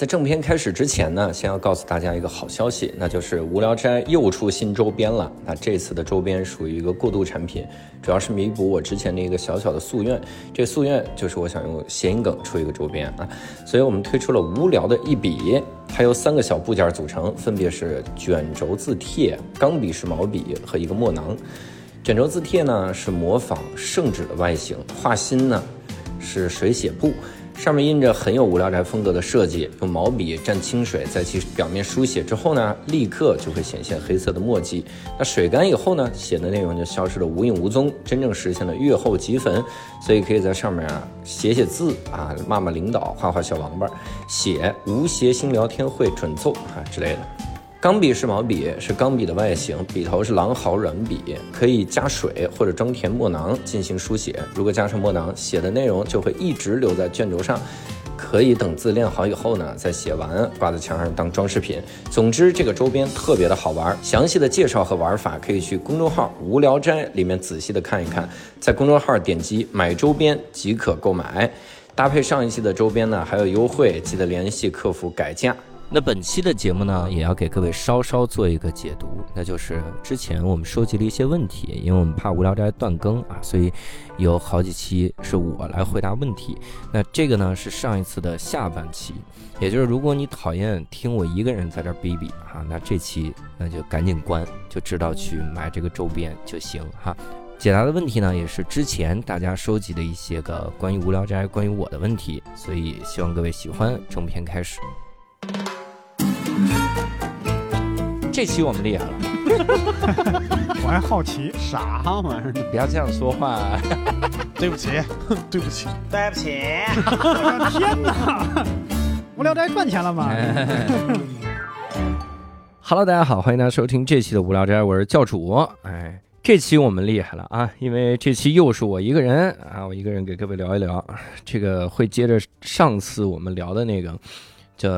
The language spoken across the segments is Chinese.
在正片开始之前呢，先要告诉大家一个好消息，那就是《无聊斋》又出新周边了。那这次的周边属于一个过渡产品，主要是弥补我之前的一个小小的夙愿。这夙愿就是我想用谐音梗出一个周边啊，所以我们推出了无聊的一笔，它由三个小部件组成，分别是卷轴字帖、钢笔式毛笔和一个墨囊。卷轴字帖呢是模仿圣旨的外形，画心呢是水写布。上面印着很有无聊宅风格的设计，用毛笔蘸清水在其表面书写之后呢，立刻就会显现黑色的墨迹。那水干以后呢，写的内容就消失的无影无踪，真正实现了阅后即焚。所以可以在上面啊写写字啊，骂骂领导，画画小王八，写无谐星聊天会准奏啊之类的。钢笔是毛笔是钢笔的外形，笔头是狼毫软笔，可以加水或者装填墨囊进行书写。如果加上墨囊，写的内容就会一直留在卷轴上，可以等字练好以后呢再写完，挂在墙上当装饰品。总之，这个周边特别的好玩。详细的介绍和玩法可以去公众号“无聊斋”里面仔细的看一看，在公众号点击买周边即可购买。搭配上一期的周边呢还有优惠，记得联系客服改价。那本期的节目呢，也要给各位稍稍做一个解读，那就是之前我们收集了一些问题，因为我们怕无聊斋断更啊，所以有好几期是我来回答问题。那这个呢是上一次的下半期，也就是如果你讨厌听我一个人在这儿逼逼啊，那这期那就赶紧关，就知道去买这个周边就行哈。解答的问题呢，也是之前大家收集的一些个关于无聊斋、关于我的问题，所以希望各位喜欢。正片开始。这期我们厉害了，我还好奇啥玩意儿？不要这样说话。对不起，对不起，对不起！天哪！无聊斋赚钱了吗？Hello，大家好，欢迎大家收听这期的无聊斋，我是教主。哎，这期我们厉害了啊，因为这期又是我一个人啊，我一个人给各位聊一聊，这个会接着上次我们聊的那个叫。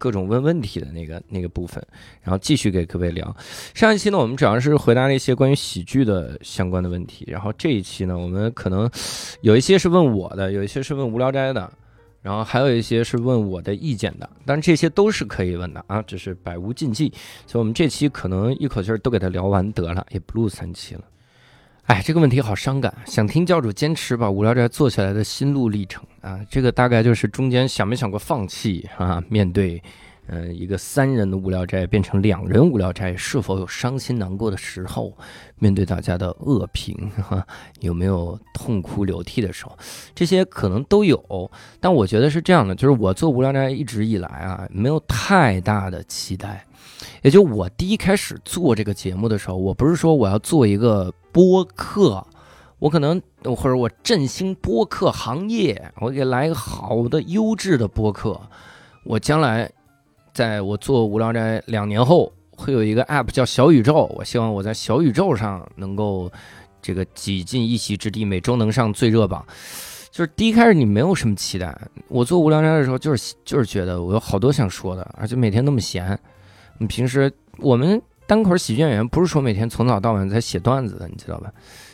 各种问问题的那个那个部分，然后继续给各位聊。上一期呢，我们主要是回答了一些关于喜剧的相关的问题，然后这一期呢，我们可能有一些是问我的，有一些是问无聊斋的，然后还有一些是问我的意见的，但这些都是可以问的啊，只是百无禁忌。所以我们这期可能一口气儿都给他聊完得了，也不录三期了。哎，这个问题好伤感，想听教主坚持把无聊斋做起来的心路历程啊！这个大概就是中间想没想过放弃啊？面对，嗯，一个三人的无聊斋变成两人无聊斋，是否有伤心难过的时候？面对大家的恶评，哈，有没有痛哭流涕的时候？这些可能都有，但我觉得是这样的，就是我做无聊斋一直以来啊，没有太大的期待。也就我第一开始做这个节目的时候，我不是说我要做一个播客，我可能或者我振兴播客行业，我给来一个好的优质的播客。我将来在我做无聊斋两年后，会有一个 app 叫小宇宙。我希望我在小宇宙上能够这个挤进一席之地，每周能上最热榜。就是第一开始你没有什么期待，我做无聊斋的时候，就是就是觉得我有好多想说的，而且每天那么闲。你平时我们单口喜剧演员不是说每天从早到晚在写段子的，你知道吧？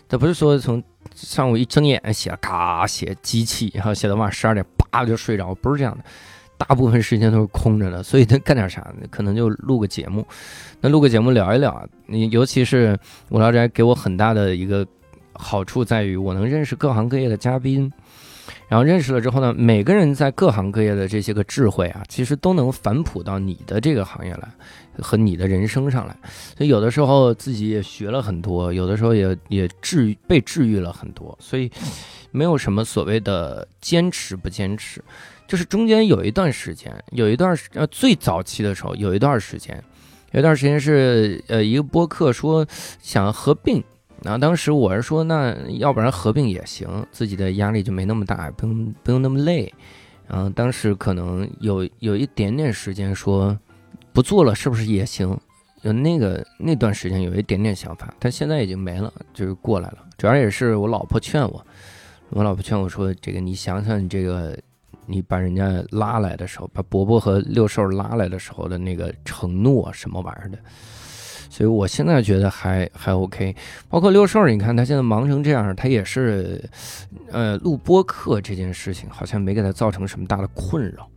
他不是说从上午一睁眼写，嘎写机器，然后写到晚上十二点，叭就睡着，不是这样的。大部分时间都是空着的，所以他干点啥？可能就录个节目。那录个节目聊一聊，你尤其是我聊斋给我很大的一个好处在于，我能认识各行各业的嘉宾。然后认识了之后呢，每个人在各行各业的这些个智慧啊，其实都能反哺到你的这个行业来，和你的人生上来。所以有的时候自己也学了很多，有的时候也也治被治愈了很多。所以没有什么所谓的坚持不坚持，就是中间有一段时间，有一段呃最早期的时候，有一段时间，有一段时间是呃一个播客说想合并。然后当时我是说，那要不然合并也行，自己的压力就没那么大，不用不用那么累。然后当时可能有有一点点时间说不做了，是不是也行？有那个那段时间有一点点想法，但现在已经没了，就是过来了。主要也是我老婆劝我，我老婆劝我说：“这个你想想，你这个你把人家拉来的时候，把伯伯和六兽拉来的时候的那个承诺什么玩意儿的。”所以我现在觉得还还 OK，包括六兽，你看他现在忙成这样，他也是，呃，录播课这件事情好像没给他造成什么大的困扰，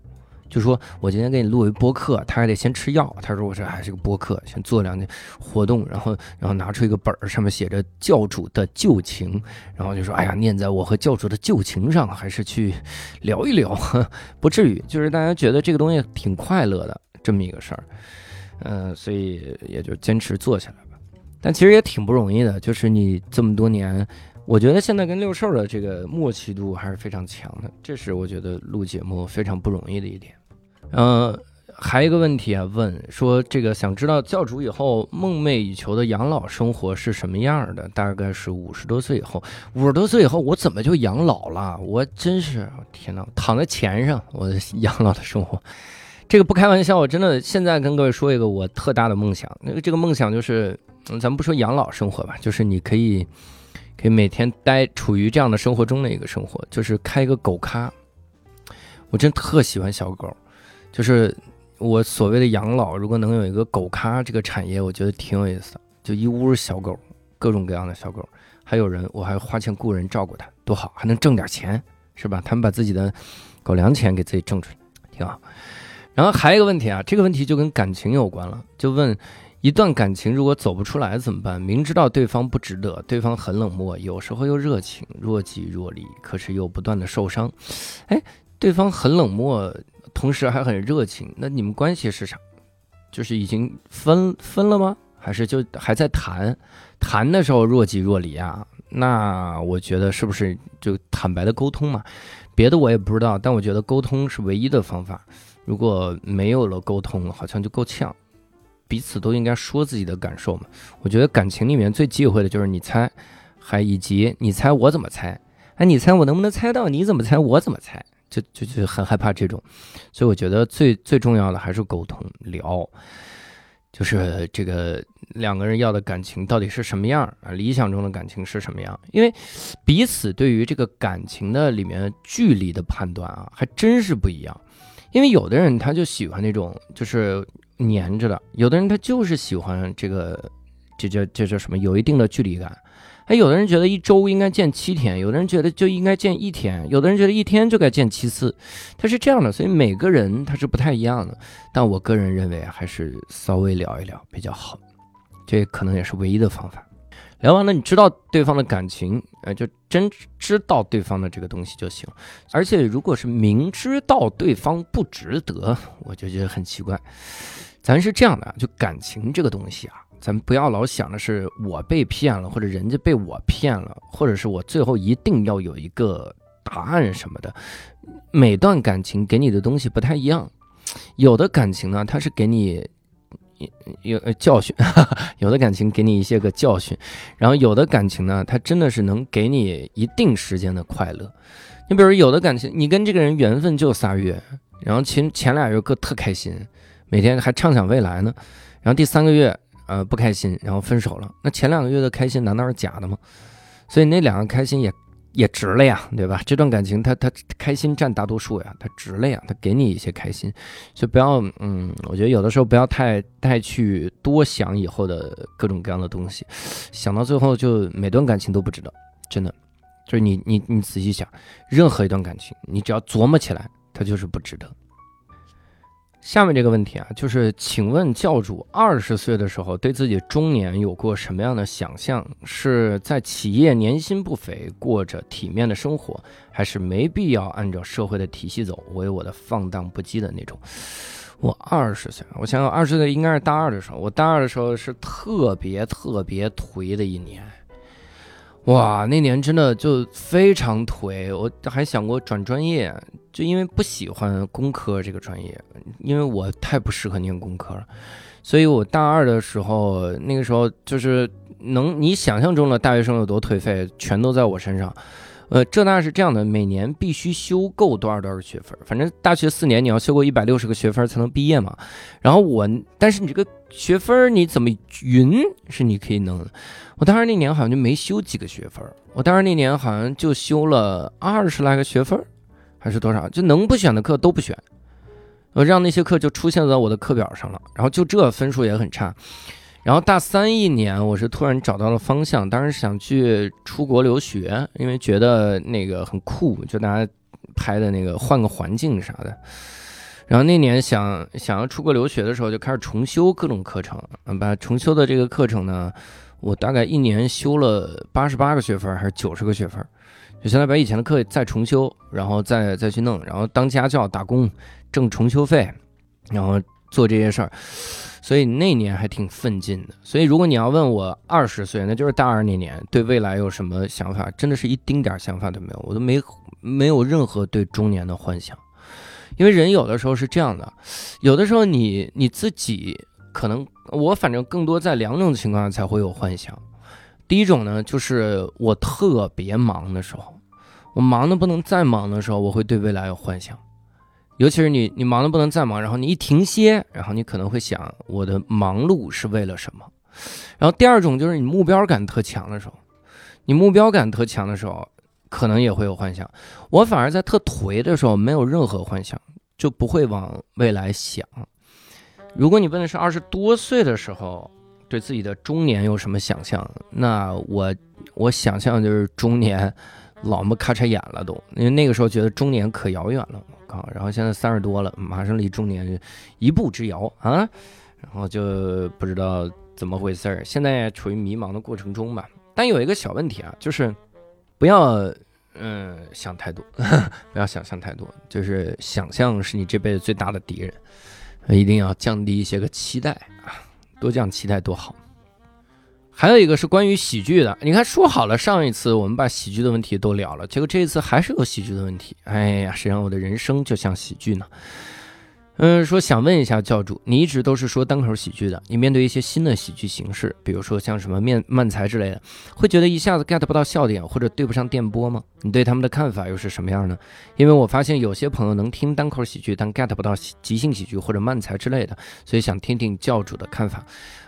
就说我今天给你录一播客，他还得先吃药。他说我这还是个播客，先做两件活动，然后然后拿出一个本儿，上面写着教主的旧情，然后就说哎呀，念在我和教主的旧情上，还是去聊一聊，不至于，就是大家觉得这个东西挺快乐的这么一个事儿，嗯，所以也就坚持做下来吧。但其实也挺不容易的，就是你这么多年。我觉得现在跟六兽的这个默契度还是非常强的，这是我觉得录节目非常不容易的一点。嗯，还有一个问题啊，问说这个想知道教主以后梦寐以求的养老生活是什么样的？大概是五十多岁以后，五十多岁以后我怎么就养老了？我真是天哪，躺在钱上，我 养老的生活，这个不开玩笑，我真的现在跟各位说一个我特大的梦想，那个这个梦想就是，咱们不说养老生活吧，就是你可以。可以每天待处于这样的生活中的一个生活，就是开一个狗咖。我真特喜欢小狗，就是我所谓的养老，如果能有一个狗咖这个产业，我觉得挺有意思的。就一屋小狗，各种各样的小狗，还有人，我还花钱雇人照顾它，多好，还能挣点钱，是吧？他们把自己的狗粮钱给自己挣出来，挺好。然后还有一个问题啊，这个问题就跟感情有关了，就问。一段感情如果走不出来怎么办？明知道对方不值得，对方很冷漠，有时候又热情，若即若离，可是又不断的受伤。哎，对方很冷漠，同时还很热情，那你们关系是啥？就是已经分分了吗？还是就还在谈？谈的时候若即若离啊？那我觉得是不是就坦白的沟通嘛？别的我也不知道，但我觉得沟通是唯一的方法。如果没有了沟通，好像就够呛。彼此都应该说自己的感受嘛。我觉得感情里面最忌讳的就是你猜，还以及你猜我怎么猜，哎，你猜我能不能猜到？你怎么猜我怎么猜？就就就很害怕这种。所以我觉得最最重要的还是沟通聊，就是这个两个人要的感情到底是什么样啊？理想中的感情是什么样？因为彼此对于这个感情的里面距离的判断啊，还真是不一样。因为有的人他就喜欢那种就是。黏着的，有的人他就是喜欢这个，这叫这叫什么？有一定的距离感。哎，有的人觉得一周应该见七天，有的人觉得就应该见一天，有的人觉得一天就该见七次，他是这样的。所以每个人他是不太一样的。但我个人认为还是稍微聊一聊比较好，这可能也是唯一的方法。聊完了，你知道对方的感情，呃，就真知道对方的这个东西就行。而且如果是明知道对方不值得，我就觉得很奇怪。咱是这样的，就感情这个东西啊，咱不要老想的是我被骗了，或者人家被我骗了，或者是我最后一定要有一个答案什么的。每段感情给你的东西不太一样，有的感情呢，它是给你有教训，有的感情给你一些个教训，然后有的感情呢，它真的是能给你一定时间的快乐。你比如有的感情，你跟这个人缘分就仨月，然后前前俩月各特开心。每天还畅想未来呢，然后第三个月，呃，不开心，然后分手了。那前两个月的开心难道是假的吗？所以那两个开心也也值了呀，对吧？这段感情他他开心占大多数呀，他值了呀，他给你一些开心，所以不要，嗯，我觉得有的时候不要太太去多想以后的各种各样的东西，想到最后就每段感情都不值得，真的，就是你你你仔细想，任何一段感情，你只要琢磨起来，它就是不值得。下面这个问题啊，就是请问教主二十岁的时候对自己中年有过什么样的想象？是在企业年薪不菲，过着体面的生活，还是没必要按照社会的体系走，为我的放荡不羁的那种？我二十岁，我想想，二十岁应该是大二的时候。我大二的时候是特别特别颓的一年。哇，那年真的就非常颓，我还想过转专业，就因为不喜欢工科这个专业，因为我太不适合念工科了，所以我大二的时候，那个时候就是能你想象中的大学生有多颓废，全都在我身上。呃，浙大是这样的，每年必须修够多少多少学分，反正大学四年你要修够一百六十个学分才能毕业嘛。然后我，但是你这个学分你怎么匀是你可以弄的。我当时那年好像就没修几个学分，我当时那年好像就修了二十来个学分，还是多少，就能不选的课都不选，我让那些课就出现在我的课表上了，然后就这分数也很差。然后大三一年，我是突然找到了方向，当时想去出国留学，因为觉得那个很酷，就大家拍的那个换个环境啥的。然后那年想想要出国留学的时候，就开始重修各种课程，把重修的这个课程呢，我大概一年修了八十八个学分还是九十个学分，就相当于把以前的课再重修，然后再再去弄，然后当家教打工挣重修费，然后做这些事儿。所以那年还挺奋进的。所以如果你要问我二十岁，那就是大二那年，对未来有什么想法？真的是一丁点想法都没有，我都没没有任何对中年的幻想。因为人有的时候是这样的，有的时候你你自己可能，我反正更多在两种情况下才会有幻想。第一种呢，就是我特别忙的时候，我忙的不能再忙的时候，我会对未来有幻想。尤其是你，你忙的不能再忙，然后你一停歇，然后你可能会想，我的忙碌是为了什么？然后第二种就是你目标感特强的时候，你目标感特强的时候，可能也会有幻想。我反而在特颓的时候，没有任何幻想，就不会往未来想。如果你问的是二十多岁的时候对自己的中年有什么想象，那我我想象就是中年老么咔嚓眼了都，因为那个时候觉得中年可遥远了。啊，然后现在三十多了，马上离中年一步之遥啊，然后就不知道怎么回事儿，现在处于迷茫的过程中吧。但有一个小问题啊，就是不要嗯想太多，不要想象太多，就是想象是你这辈子最大的敌人，一定要降低一些个期待啊，多降期待多好。还有一个是关于喜剧的，你看说好了上一次我们把喜剧的问题都聊了，结果这一次还是有喜剧的问题。哎呀，谁让我的人生就像喜剧呢？嗯，说想问一下教主，你一直都是说单口喜剧的，你面对一些新的喜剧形式，比如说像什么面漫才之类的，会觉得一下子 get 不到笑点或者对不上电波吗？你对他们的看法又是什么样呢？因为我发现有些朋友能听单口喜剧，但 get 不到即兴喜剧或者漫才之类的，所以想听听教主的看法。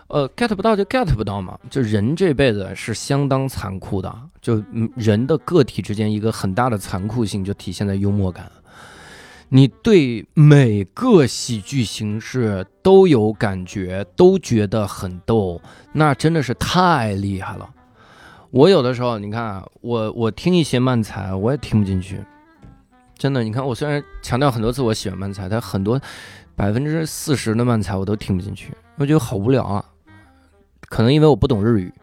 呃，get 不到就 get 不到嘛，就人这辈子是相当残酷的，就人的个体之间一个很大的残酷性就体现在幽默感。你对每个喜剧形式都有感觉，都觉得很逗，那真的是太厉害了。我有的时候，你看我我听一些漫才，我也听不进去，真的。你看我虽然强调很多次我喜欢漫才，但很多百分之四十的漫才我都听不进去，我觉得好无聊啊。可能因为我不懂日语，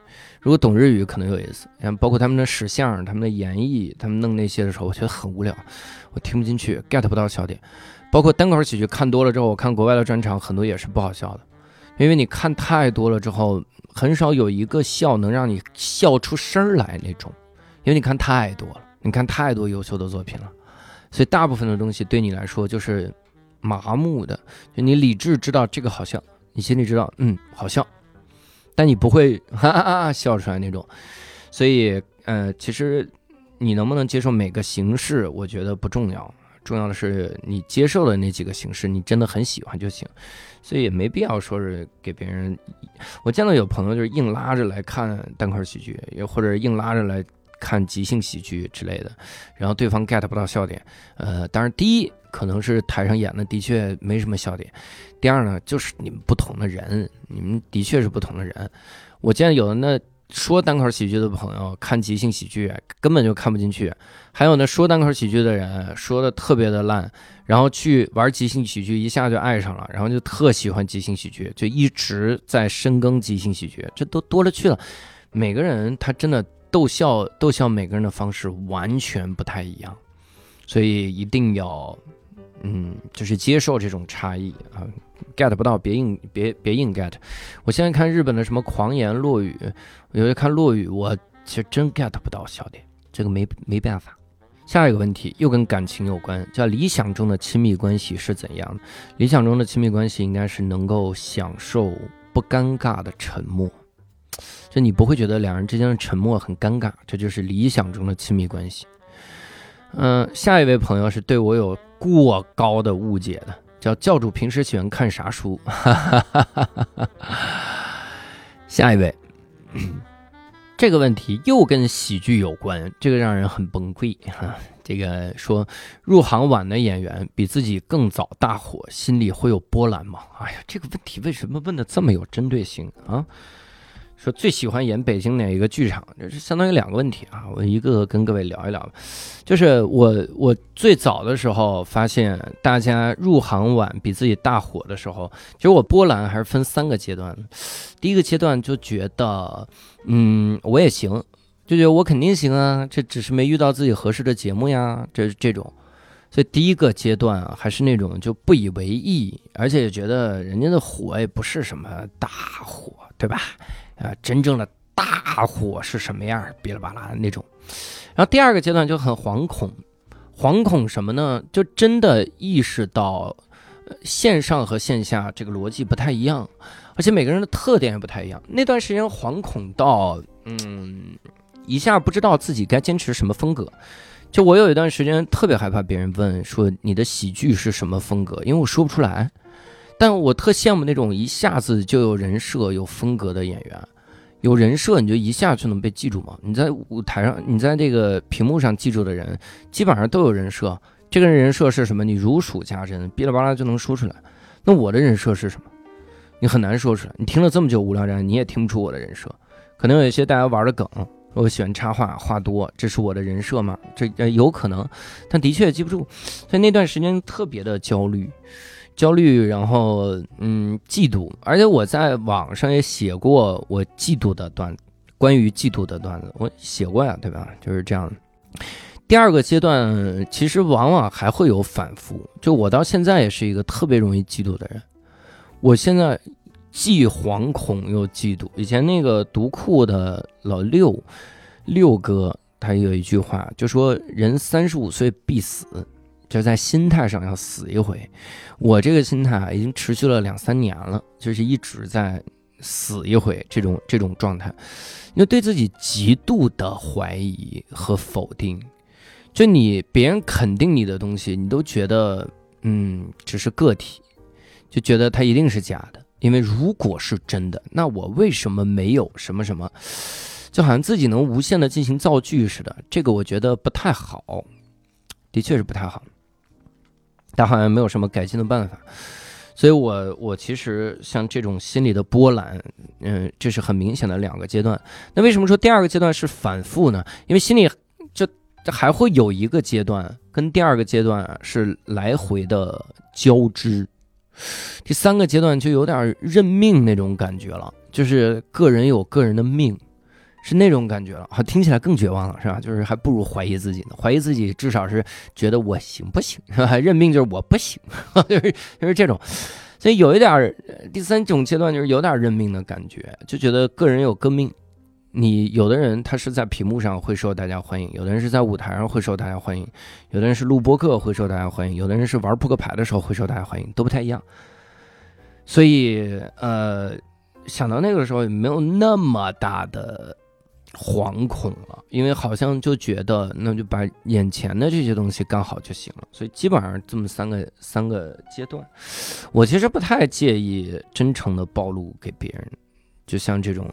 如果懂日语可能有意思。像包括他们的史相、他们的演绎、他们弄那些的时候，我觉得很无聊，我听不进去，get 不到笑点。包括单口喜剧看多了之后，我看国外的专场很多也是不好笑的，因为你看太多了之后，很少有一个笑能让你笑出声来那种，因为你看太多了，你看太多优秀的作品了，所以大部分的东西对你来说就是麻木的，就你理智知道这个好笑，你心里知道嗯好笑。但你不会哈 哈哈笑出来那种，所以呃，其实你能不能接受每个形式，我觉得不重要，重要的是你接受的那几个形式，你真的很喜欢就行。所以也没必要说是给别人。我见到有朋友就是硬拉着来看单块喜剧，也或者硬拉着来看即兴喜剧之类的，然后对方 get 不到笑点。呃，当然第一可能是台上演的的确没什么笑点。第二呢，就是你们不同的人，你们的确是不同的人。我见有的那说单口喜剧的朋友看即兴喜剧根本就看不进去，还有那说单口喜剧的人说的特别的烂，然后去玩即兴喜剧一下就爱上了，然后就特喜欢即兴喜剧，就一直在深耕即兴喜剧，这都多了去了。每个人他真的逗笑逗笑每个人的方式完全不太一样，所以一定要嗯，就是接受这种差异啊。get 不到，别硬别别硬 get。我现在看日本的什么狂言落语，有些看落语，我其实真 get 不到笑点，这个没没办法。下一个问题又跟感情有关，叫理想中的亲密关系是怎样的？理想中的亲密关系应该是能够享受不尴尬的沉默，就你不会觉得两人之间的沉默很尴尬，这就是理想中的亲密关系。嗯，下一位朋友是对我有过高的误解的。叫教主平时喜欢看啥书？下一位，这个问题又跟喜剧有关，这个让人很崩溃哈。这个说入行晚的演员比自己更早大火，心里会有波澜吗？哎呀，这个问题为什么问的这么有针对性啊？说最喜欢演北京哪一个剧场？这是相当于两个问题啊，我一个个跟各位聊一聊。就是我我最早的时候发现，大家入行晚比自己大火的时候，其实我波澜还是分三个阶段。第一个阶段就觉得，嗯，我也行，就觉得我肯定行啊，这只是没遇到自己合适的节目呀，这这种。所以第一个阶段啊，还是那种就不以为意，而且觉得人家的火也不是什么大火，对吧？啊，真正的大火是什么样？哔哩吧啦的那种。然后第二个阶段就很惶恐，惶恐什么呢？就真的意识到，线上和线下这个逻辑不太一样，而且每个人的特点也不太一样。那段时间惶恐到，嗯，一下不知道自己该坚持什么风格。就我有一段时间特别害怕别人问说你的喜剧是什么风格，因为我说不出来。但我特羡慕那种一下子就有人设、有风格的演员。有人设你就一下就能被记住吗？你在舞台上，你在这个屏幕上记住的人，基本上都有人设。这个人设是什么？你如数家珍，哔哩吧啦就能说出来。那我的人设是什么？你很难说出来。你听了这么久无聊斋，你也听不出我的人设。可能有一些大家玩的梗。我喜欢插画，话多，这是我的人设吗？这有可能，但的确记不住，所以那段时间特别的焦虑，焦虑，然后嗯嫉妒，而且我在网上也写过我嫉妒的段，关于嫉妒的段子，我写过呀，对吧？就是这样。第二个阶段其实往往还会有反复，就我到现在也是一个特别容易嫉妒的人，我现在。既惶恐又嫉妒。以前那个读库的老六，六哥，他有一句话，就说人三十五岁必死，就在心态上要死一回。我这个心态啊，已经持续了两三年了，就是一直在死一回这种这种状态，因为对自己极度的怀疑和否定。就你别人肯定你的东西，你都觉得嗯只是个体，就觉得它一定是假的。因为如果是真的，那我为什么没有什么什么？就好像自己能无限的进行造句似的，这个我觉得不太好，的确是不太好。但好像没有什么改进的办法，所以我我其实像这种心理的波澜，嗯，这是很明显的两个阶段。那为什么说第二个阶段是反复呢？因为心里就还会有一个阶段跟第二个阶段是来回的交织。第三个阶段就有点认命那种感觉了，就是个人有个人的命，是那种感觉了。好，听起来更绝望了，是吧？就是还不如怀疑自己呢。怀疑自己至少是觉得我行不行，是吧？认命就是我不行，就是就是这种。所以有一点第三种阶段就是有点认命的感觉，就觉得个人有个命。你有的人他是在屏幕上会受大家欢迎，有的人是在舞台上会受大家欢迎，有的人是录播客会受大家欢迎，有的人是玩扑克牌的时候会受大家欢迎，都不太一样。所以呃，想到那个时候也没有那么大的惶恐了，因为好像就觉得那就把眼前的这些东西干好就行了。所以基本上这么三个三个阶段，我其实不太介意真诚的暴露给别人，就像这种。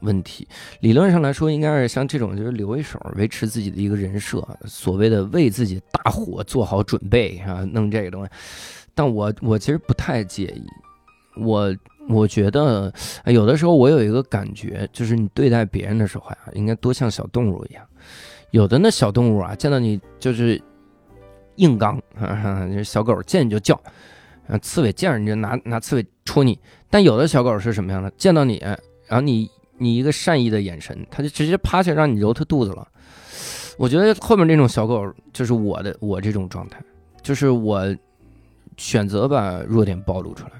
问题理论上来说，应该是像这种，就是留一手，维持自己的一个人设，所谓的为自己大火做好准备啊，弄这个东西。但我我其实不太介意，我我觉得有的时候我有一个感觉，就是你对待别人的时候呀，应该多像小动物一样。有的那小动物啊，见到你就是硬刚，小狗见你就叫，啊刺猬见着你就拿拿刺猬戳你。但有的小狗是什么样的？见到你，然后你。你一个善意的眼神，它就直接趴下让你揉它肚子了。我觉得后面这种小狗就是我的，我这种状态，就是我选择把弱点暴露出来。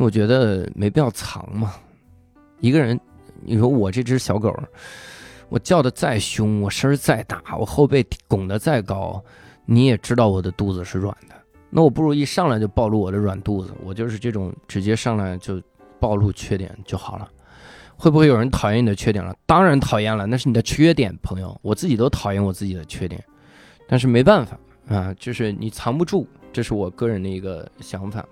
我觉得没必要藏嘛。一个人，你说我这只小狗，我叫的再凶，我声儿再大，我后背拱得再高，你也知道我的肚子是软的。那我不如一上来就暴露我的软肚子，我就是这种直接上来就暴露缺点就好了。会不会有人讨厌你的缺点了？当然讨厌了，那是你的缺点，朋友。我自己都讨厌我自己的缺点，但是没办法啊，就是你藏不住，这是我个人的一个想法。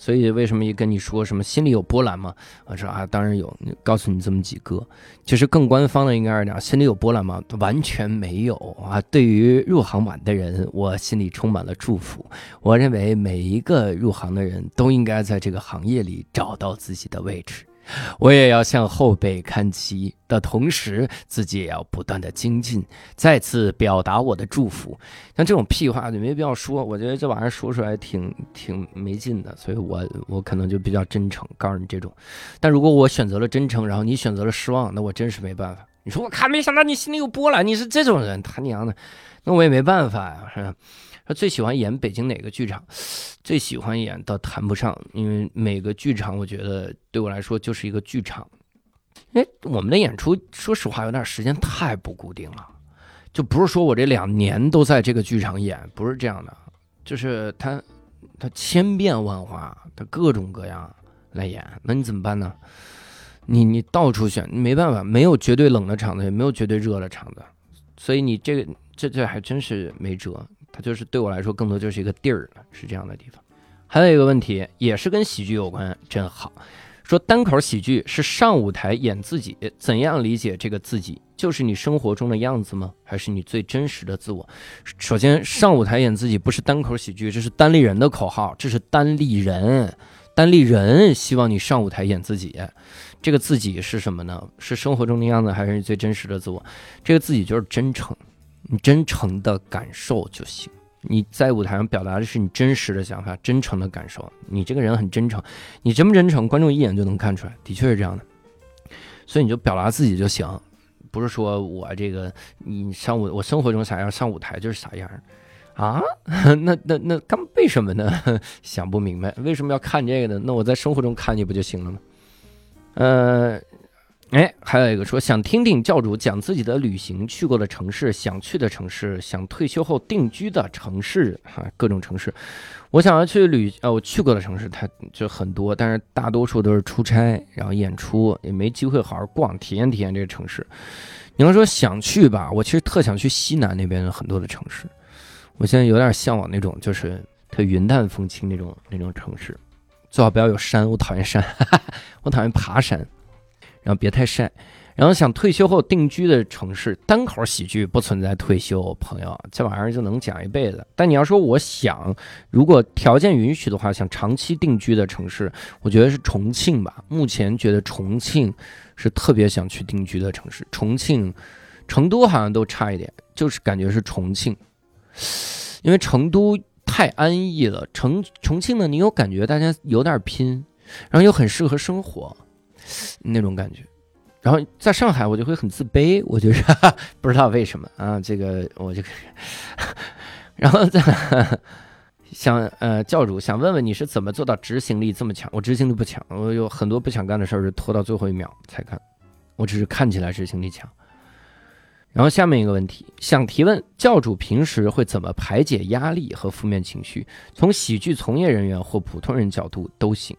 所以为什么一跟你说什么心里有波澜吗？我说啊，当然有，告诉你这么几个。其实更官方的应该是讲，心里有波澜吗？完全没有啊。对于入行晚的人，我心里充满了祝福。我认为每一个入行的人都应该在这个行业里找到自己的位置。我也要向后辈看齐的同时，自己也要不断的精进，再次表达我的祝福。像这种屁话就没必要说，我觉得这玩意儿说出来挺挺没劲的，所以我我可能就比较真诚，告诉你这种。但如果我选择了真诚，然后你选择了失望，那我真是没办法。你说我看，没想到你心里有波澜，你是这种人，他娘的，那我也没办法呀，是？他最喜欢演北京哪个剧场？最喜欢演倒谈不上，因为每个剧场我觉得对我来说就是一个剧场。哎，我们的演出说实话有点时间太不固定了，就不是说我这两年都在这个剧场演，不是这样的，就是他他千变万化，他各种各样来演，那你怎么办呢？你你到处选，你没办法，没有绝对冷的场子，也没有绝对热的场子，所以你这个这这还真是没辙。它就是对我来说，更多就是一个地儿，是这样的地方。还有一个问题，也是跟喜剧有关，真好。说单口喜剧是上舞台演自己，怎样理解这个自己？就是你生活中的样子吗？还是你最真实的自我？首先，上舞台演自己不是单口喜剧，这是单立人的口号，这是单立人，单立人希望你上舞台演自己。这个自己是什么呢？是生活中的样子，还是你最真实的自我？这个自己就是真诚。你真诚的感受就行。你在舞台上表达的是你真实的想法、真诚的感受。你这个人很真诚，你真不真诚，观众一眼就能看出来，的确是这样的。所以你就表达自己就行，不是说我这个你上舞，我生活中啥样，上舞台就是啥样啊？那那那干为什么呢？想不明白，为什么要看这个呢？那我在生活中看你不就行了吗？呃。哎，还有一个说想听听教主讲自己的旅行去过的城市，想去的城市，想退休后定居的城市，哈，各种城市。我想要去旅，呃，我去过的城市，它就很多，但是大多数都是出差，然后演出，也没机会好好逛，体验体验这个城市。你要说想去吧，我其实特想去西南那边的很多的城市。我现在有点向往那种，就是特云淡风轻那种那种城市，最好不要有山，我讨厌山，我讨厌爬山。然后别太晒，然后想退休后定居的城市，单口喜剧不存在退休，朋友，这玩意儿就能讲一辈子。但你要说我想，如果条件允许的话，想长期定居的城市，我觉得是重庆吧。目前觉得重庆是特别想去定居的城市。重庆、成都好像都差一点，就是感觉是重庆，因为成都太安逸了。重重庆呢，你有感觉大家有点拼，然后又很适合生活。那种感觉，然后在上海我就会很自卑，我就是不知道为什么啊，这个我就，然后在想呃教主想问问你是怎么做到执行力这么强？我执行力不强，我有很多不想干的事儿是拖到最后一秒才干，我只是看起来执行力强。然后下面一个问题想提问教主平时会怎么排解压力和负面情绪？从喜剧从业人员或普通人角度都行。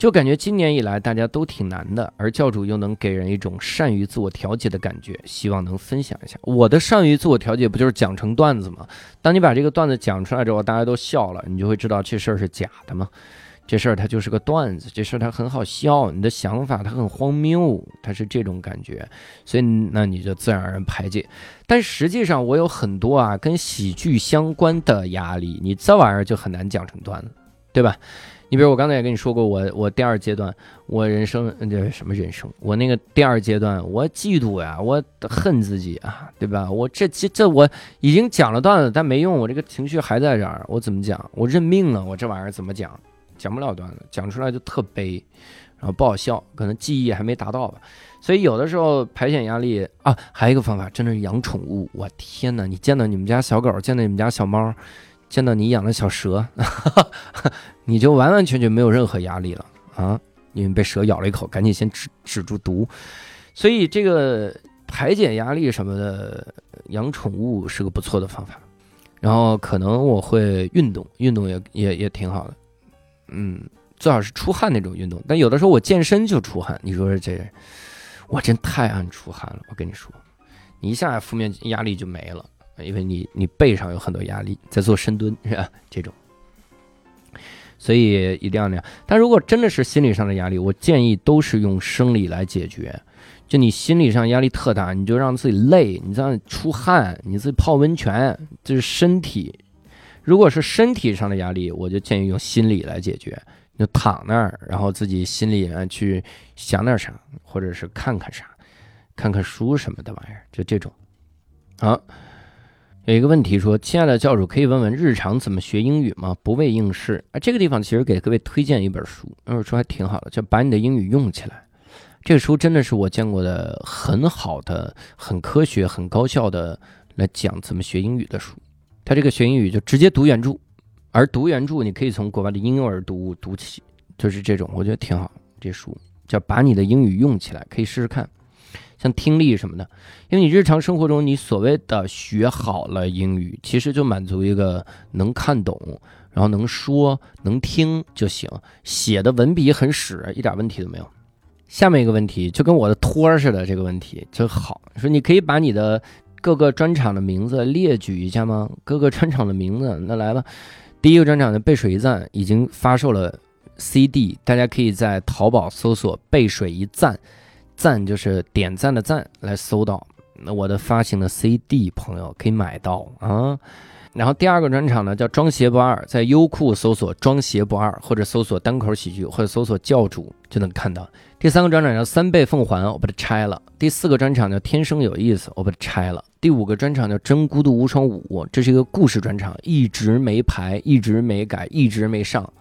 就感觉今年以来大家都挺难的，而教主又能给人一种善于自我调节的感觉，希望能分享一下。我的善于自我调节不就是讲成段子吗？当你把这个段子讲出来之后，大家都笑了，你就会知道这事儿是假的吗？这事儿它就是个段子，这事儿它很好笑，你的想法它很荒谬，它是这种感觉，所以那你就自然而然排解。但实际上我有很多啊跟喜剧相关的压力，你这玩意儿就很难讲成段子，对吧？你比如我刚才也跟你说过，我我第二阶段，我人生这什么人生？我那个第二阶段，我嫉妒呀，我恨自己啊，对吧？我这这这我已经讲了段子，但没用，我这个情绪还在这儿，我怎么讲？我认命了，我这玩意儿怎么讲？讲不了段子，讲出来就特悲，然后不好笑，可能记忆还没达到吧。所以有的时候排遣压力啊，还有一个方法，真的是养宠物。我天哪，你见到你们家小狗，见到你们家小猫。见到你养的小蛇，你就完完全全没有任何压力了啊！因为被蛇咬了一口，赶紧先止止住毒。所以这个排解压力什么的，养宠物是个不错的方法。然后可能我会运动，运动也也也挺好的。嗯，最好是出汗那种运动。但有的时候我健身就出汗，你说这，我真太爱出汗了。我跟你说，你一下负面压力就没了。因为你你背上有很多压力，在做深蹲是吧？这种，所以一定要那样。但如果真的是心理上的压力，我建议都是用生理来解决。就你心理上压力特大，你就让自己累，你让出汗，你自己泡温泉，这是身体。如果是身体上的压力，我就建议用心理来解决。就躺那儿，然后自己心里啊去想点啥，或者是看看啥，看看书什么的玩意儿，就这种。好，有一个问题说：“亲爱的教主，可以问问日常怎么学英语吗？不为应试。”啊，这个地方其实给各位推荐一本书，那本书还挺好的，叫《把你的英语用起来》。这个书真的是我见过的很好的、很科学、很高效的来讲怎么学英语的书。它这个学英语就直接读原著，而读原著你可以从国外的婴幼儿读物读起，就是这种，我觉得挺好。这书叫《把你的英语用起来》，可以试试看。像听力什么的，因为你日常生活中你所谓的学好了英语，其实就满足一个能看懂，然后能说能听就行，写的文笔很屎，一点问题都没有。下面一个问题就跟我的托儿似的，这个问题就好，说你可以把你的各个专场的名字列举一下吗？各个专场的名字，那来吧。第一个专场的背水一战已经发售了 CD，大家可以在淘宝搜索“背水一战”。赞就是点赞的赞，来搜到那我的发行的 CD，朋友可以买到啊。然后第二个专场呢叫装鞋不二，在优酷搜索装鞋不二，或者搜索单口喜剧，或者搜索教主就能看到。第三个专场叫三倍奉还，我把它拆了。第四个专场叫天生有意思，我把它拆了。第五个专场叫真孤独无双五，这是一个故事专场，一直没排，一直没改，一直没上。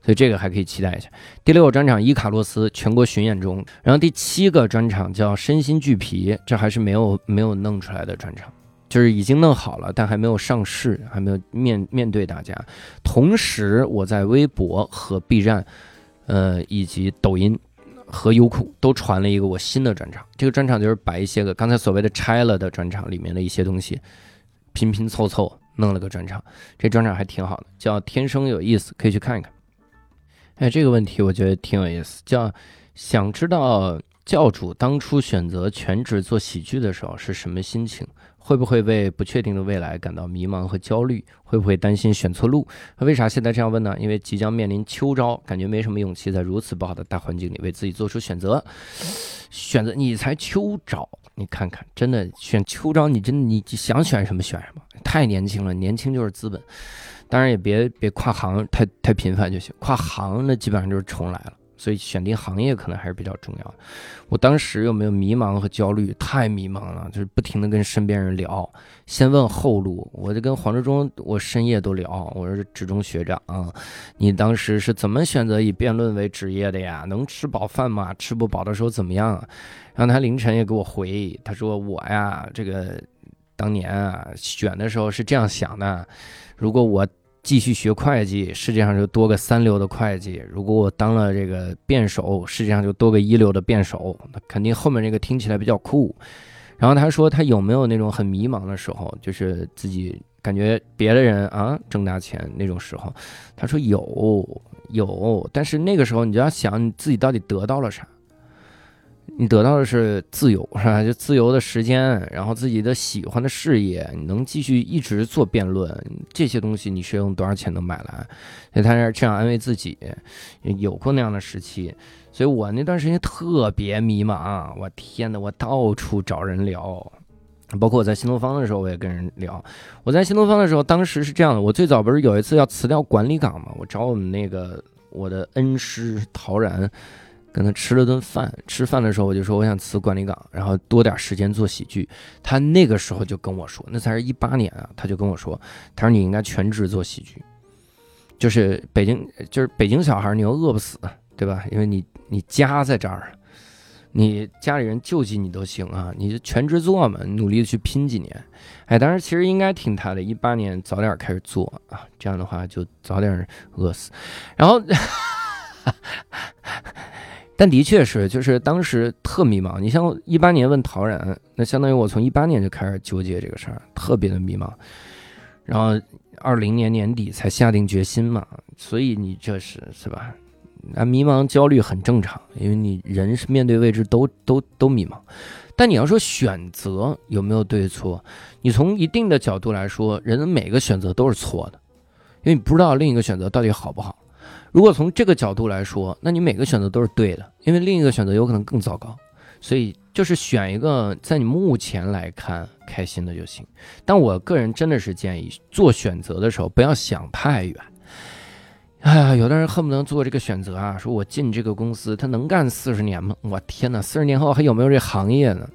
所以这个还可以期待一下。第六个专场伊卡洛斯全国巡演中，然后第七个专场叫身心俱疲，这还是没有没有弄出来的专场，就是已经弄好了，但还没有上市，还没有面面对大家。同时，我在微博和 B 站，呃，以及抖音和优酷都传了一个我新的专场。这个专场就是把一些个刚才所谓的拆了的专场里面的一些东西拼拼凑凑弄了个专场。这专场还挺好的，叫天生有意思，可以去看一看。哎，这个问题我觉得挺有意思，叫想知道教主当初选择全职做喜剧的时候是什么心情？会不会为不确定的未来感到迷茫和焦虑？会不会担心选错路？为啥现在这样问呢？因为即将面临秋招，感觉没什么勇气在如此不好的大环境里为自己做出选择。选择你才秋招，你看看，真的选秋招，你真的你想选什么选什么，太年轻了，年轻就是资本。当然也别别跨行太太频繁就行，跨行那基本上就是重来了。所以选定行业可能还是比较重要的。我当时有没有迷茫和焦虑？太迷茫了，就是不停的跟身边人聊，先问后路。我就跟黄志忠，我深夜都聊。我说志忠学长，你当时是怎么选择以辩论为职业的呀？能吃饱饭吗？吃不饱的时候怎么样？啊然后他凌晨也给我回，他说我呀，这个当年啊选的时候是这样想的，如果我。继续学会计，世界上就多个三流的会计。如果我当了这个辩手，世界上就多个一流的辩手。那肯定后面这个听起来比较酷。然后他说他有没有那种很迷茫的时候，就是自己感觉别的人啊挣大钱那种时候。他说有有，但是那个时候你就要想你自己到底得到了啥。你得到的是自由，是吧？就自由的时间，然后自己的喜欢的事业，你能继续一直做辩论，这些东西你是用多少钱能买来？所以他是这样安慰自己，有过那样的时期。所以我那段时间特别迷茫，我天呐，我到处找人聊，包括我在新东方的时候，我也跟人聊。我在新东方的时候，当时是这样的，我最早不是有一次要辞掉管理岗嘛，我找我们那个我的恩师陶然。跟他吃了顿饭，吃饭的时候我就说我想辞管理岗，然后多点时间做喜剧。他那个时候就跟我说，那才是一八年啊，他就跟我说，他说你应该全职做喜剧，就是北京，就是北京小孩，你又饿不死，对吧？因为你你家在这儿，你家里人救济你都行啊，你就全职做嘛，努力的去拼几年。哎，当时其实应该听他的，一八年早点开始做啊，这样的话就早点饿死。然后。但的确是，就是当时特迷茫。你像一八年问陶然，那相当于我从一八年就开始纠结这个事儿，特别的迷茫。然后二零年年底才下定决心嘛，所以你这是是吧？那迷茫焦虑很正常，因为你人是面对未知都都都迷茫。但你要说选择有没有对错，你从一定的角度来说，人的每个选择都是错的，因为你不知道另一个选择到底好不好。如果从这个角度来说，那你每个选择都是对的，因为另一个选择有可能更糟糕，所以就是选一个在你目前来看开心的就行。但我个人真的是建议做选择的时候不要想太远，哎呀，有的人恨不得做这个选择啊，说我进这个公司，他能干四十年吗？我天哪，四十年后还有没有这行业呢？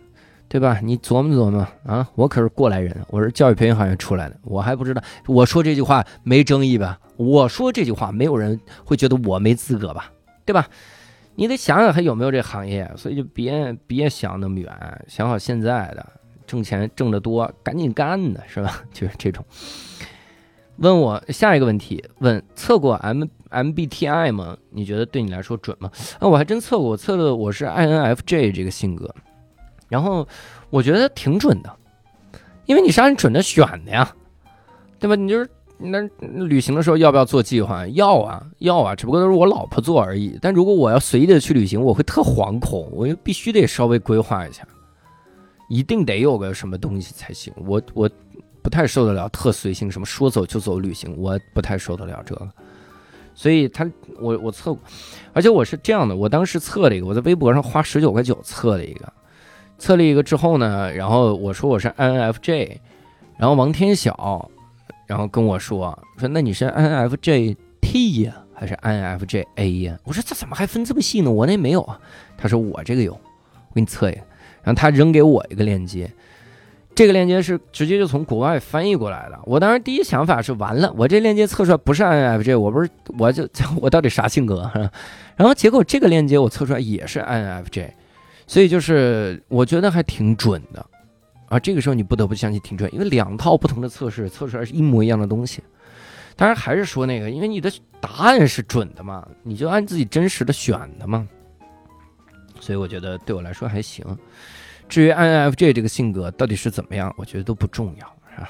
对吧？你琢磨琢磨啊！我可是过来人，我是教育培训行业出来的，我还不知道。我说这句话没争议吧？我说这句话，没有人会觉得我没资格吧？对吧？你得想想还有没有这行业，所以就别别想那么远，想好现在的，挣钱挣得多，赶紧干的是吧？就是这种。问我下一个问题，问测过 M MBTI 吗？你觉得对你来说准吗？啊，我还真测过，我测的我是 INFJ 这个性格。然后我觉得挺准的，因为你是按准的选的呀，对吧？你就是那旅行的时候要不要做计划？要啊，要啊，只不过都是我老婆做而已。但如果我要随意的去旅行，我会特惶恐，我就必须得稍微规划一下，一定得有个什么东西才行。我我不太受得了特随性，什么说走就走旅行，我不太受得了这个。所以他我我测过，而且我是这样的，我当时测了一个，我在微博上花十九块九测了一个。测了一个之后呢，然后我说我是 INFJ，然后王天晓，然后跟我说说那你是 N F J T 呀，还是 N F J A 呀？我说这怎么还分这么细呢？我那没有啊。他说我这个有，我给你测一下。然后他扔给我一个链接，这个链接是直接就从国外翻译过来的。我当时第一想法是完了，我这链接测出来不是 N F J，我不是我就 我到底啥性格？然后结果这个链接我测出来也是 N F J，。所以就是我觉得还挺准的，啊，这个时候你不得不相信挺准，因为两套不同的测试测出来是一模一样的东西。当然还是说那个，因为你的答案是准的嘛，你就按自己真实的选的嘛。所以我觉得对我来说还行。至于 INFJ 这个性格到底是怎么样，我觉得都不重要，是吧？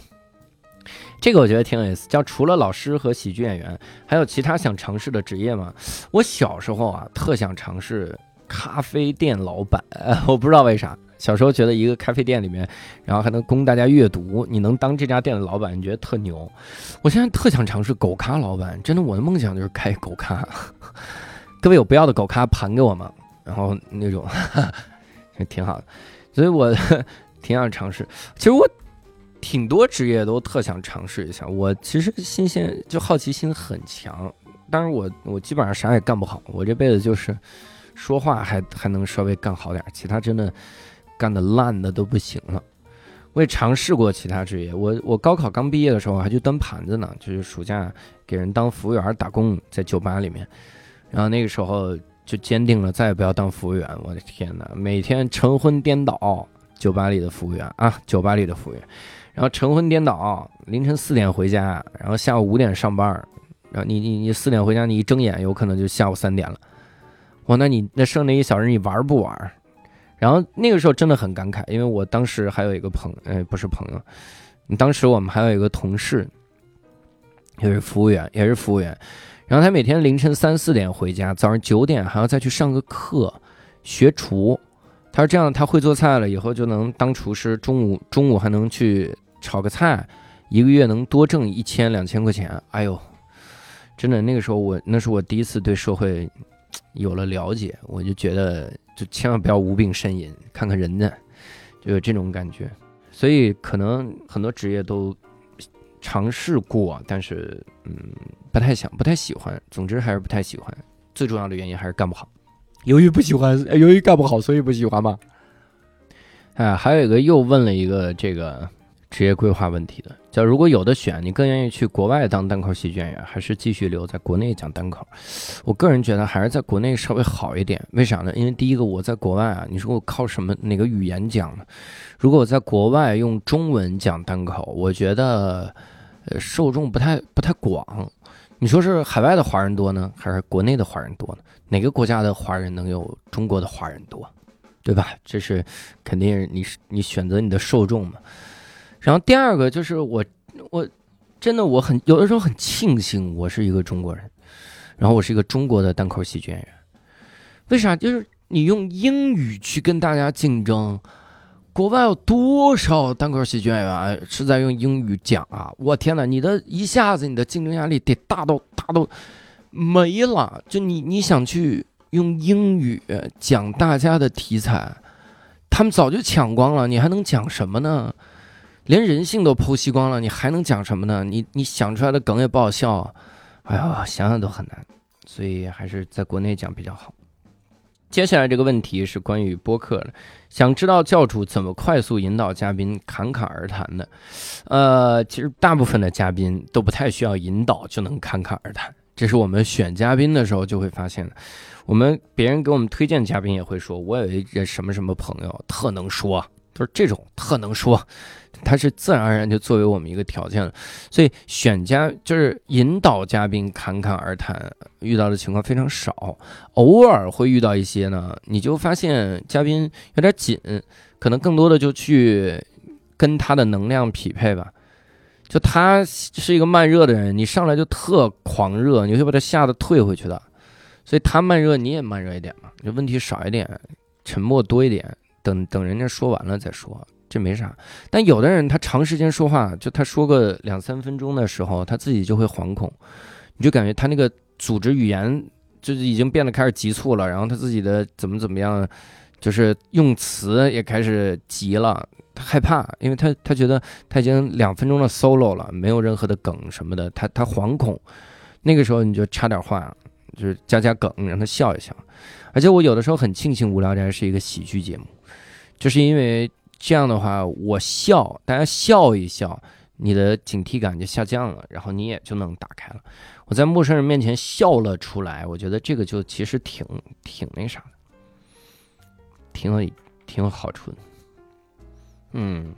这个我觉得挺有意思，叫除了老师和喜剧演员，还有其他想尝试的职业吗？我小时候啊，特想尝试。咖啡店老板，我不知道为啥，小时候觉得一个咖啡店里面，然后还能供大家阅读，你能当这家店的老板，你觉得特牛。我现在特想尝试狗咖老板，真的，我的梦想就是开狗咖。各位有不要的狗咖盘给我吗？然后那种，挺好的，所以我挺想尝试。其实我挺多职业都特想尝试一下，我其实新鲜就好奇心很强，但是我我基本上啥也干不好，我这辈子就是。说话还还能稍微干好点，其他真的干的烂的都不行了。我也尝试过其他职业，我我高考刚毕业的时候还去端盘子呢，就是暑假给人当服务员打工，在酒吧里面。然后那个时候就坚定了再也不要当服务员。我的天哪，每天晨昏颠倒，酒吧里的服务员啊，酒吧里的服务员，然后晨昏颠倒，凌晨四点回家，然后下午五点上班，然后你你你四点回家，你一睁眼有可能就下午三点了。哇，那你那剩那一小时你玩不玩？然后那个时候真的很感慨，因为我当时还有一个朋，哎，不是朋友，当时我们还有一个同事，也是服务员，也是服务员。然后他每天凌晨三四点回家，早上九点还要再去上个课学厨。他说这样他会做菜了，以后就能当厨师，中午中午还能去炒个菜，一个月能多挣一千两千块钱。哎呦，真的那个时候我那是我第一次对社会。有了了解，我就觉得就千万不要无病呻吟，看看人家，就有这种感觉。所以可能很多职业都尝试过，但是嗯，不太想，不太喜欢。总之还是不太喜欢。最重要的原因还是干不好。由于不喜欢，由于干不好，所以不喜欢嘛。哎，还有一个又问了一个这个。职业规划问题的，叫如果有的选，你更愿意去国外当单口喜剧演员，还是继续留在国内讲单口？我个人觉得还是在国内稍微好一点。为啥呢？因为第一个，我在国外啊，你说我靠什么哪个语言讲呢？如果我在国外用中文讲单口，我觉得呃受众不太不太广。你说是海外的华人多呢，还是国内的华人多呢？哪个国家的华人能有中国的华人多？对吧？这是肯定你是你选择你的受众嘛。然后第二个就是我，我真的我很有的时候很庆幸我是一个中国人，然后我是一个中国的单口喜剧演员。为啥？就是你用英语去跟大家竞争，国外有多少单口喜剧演员是在用英语讲啊？我天哪！你的一下子你的竞争压力得大到大到没了。就你你想去用英语讲大家的题材，他们早就抢光了，你还能讲什么呢？连人性都剖析光了，你还能讲什么呢？你你想出来的梗也不好笑，哎呀，想想都很难，所以还是在国内讲比较好。接下来这个问题是关于播客的，想知道教主怎么快速引导嘉宾侃侃而谈的。呃，其实大部分的嘉宾都不太需要引导就能侃侃而谈，这是我们选嘉宾的时候就会发现的。我们别人给我们推荐嘉宾也会说，我有一个什么什么朋友特能说，就是这种特能说。它是自然而然就作为我们一个条件了，所以选嘉就是引导嘉宾侃侃而谈，遇到的情况非常少，偶尔会遇到一些呢，你就发现嘉宾有点紧，可能更多的就去跟他的能量匹配吧。就他是一个慢热的人，你上来就特狂热，你会把他吓得退回去的。所以他慢热，你也慢热一点嘛，就问题少一点，沉默多一点，等等人家说完了再说。这没啥，但有的人他长时间说话，就他说个两三分钟的时候，他自己就会惶恐，你就感觉他那个组织语言就是已经变得开始急促了，然后他自己的怎么怎么样，就是用词也开始急了，他害怕，因为他他觉得他已经两分钟的 solo 了，没有任何的梗什么的，他他惶恐，那个时候你就插点话，就是加加梗，让他笑一笑。而且我有的时候很庆幸《无聊斋》是一个喜剧节目，就是因为。这样的话，我笑，大家笑一笑，你的警惕感就下降了，然后你也就能打开了。我在陌生人面前笑了出来，我觉得这个就其实挺挺那啥的，挺有挺有好处的。嗯，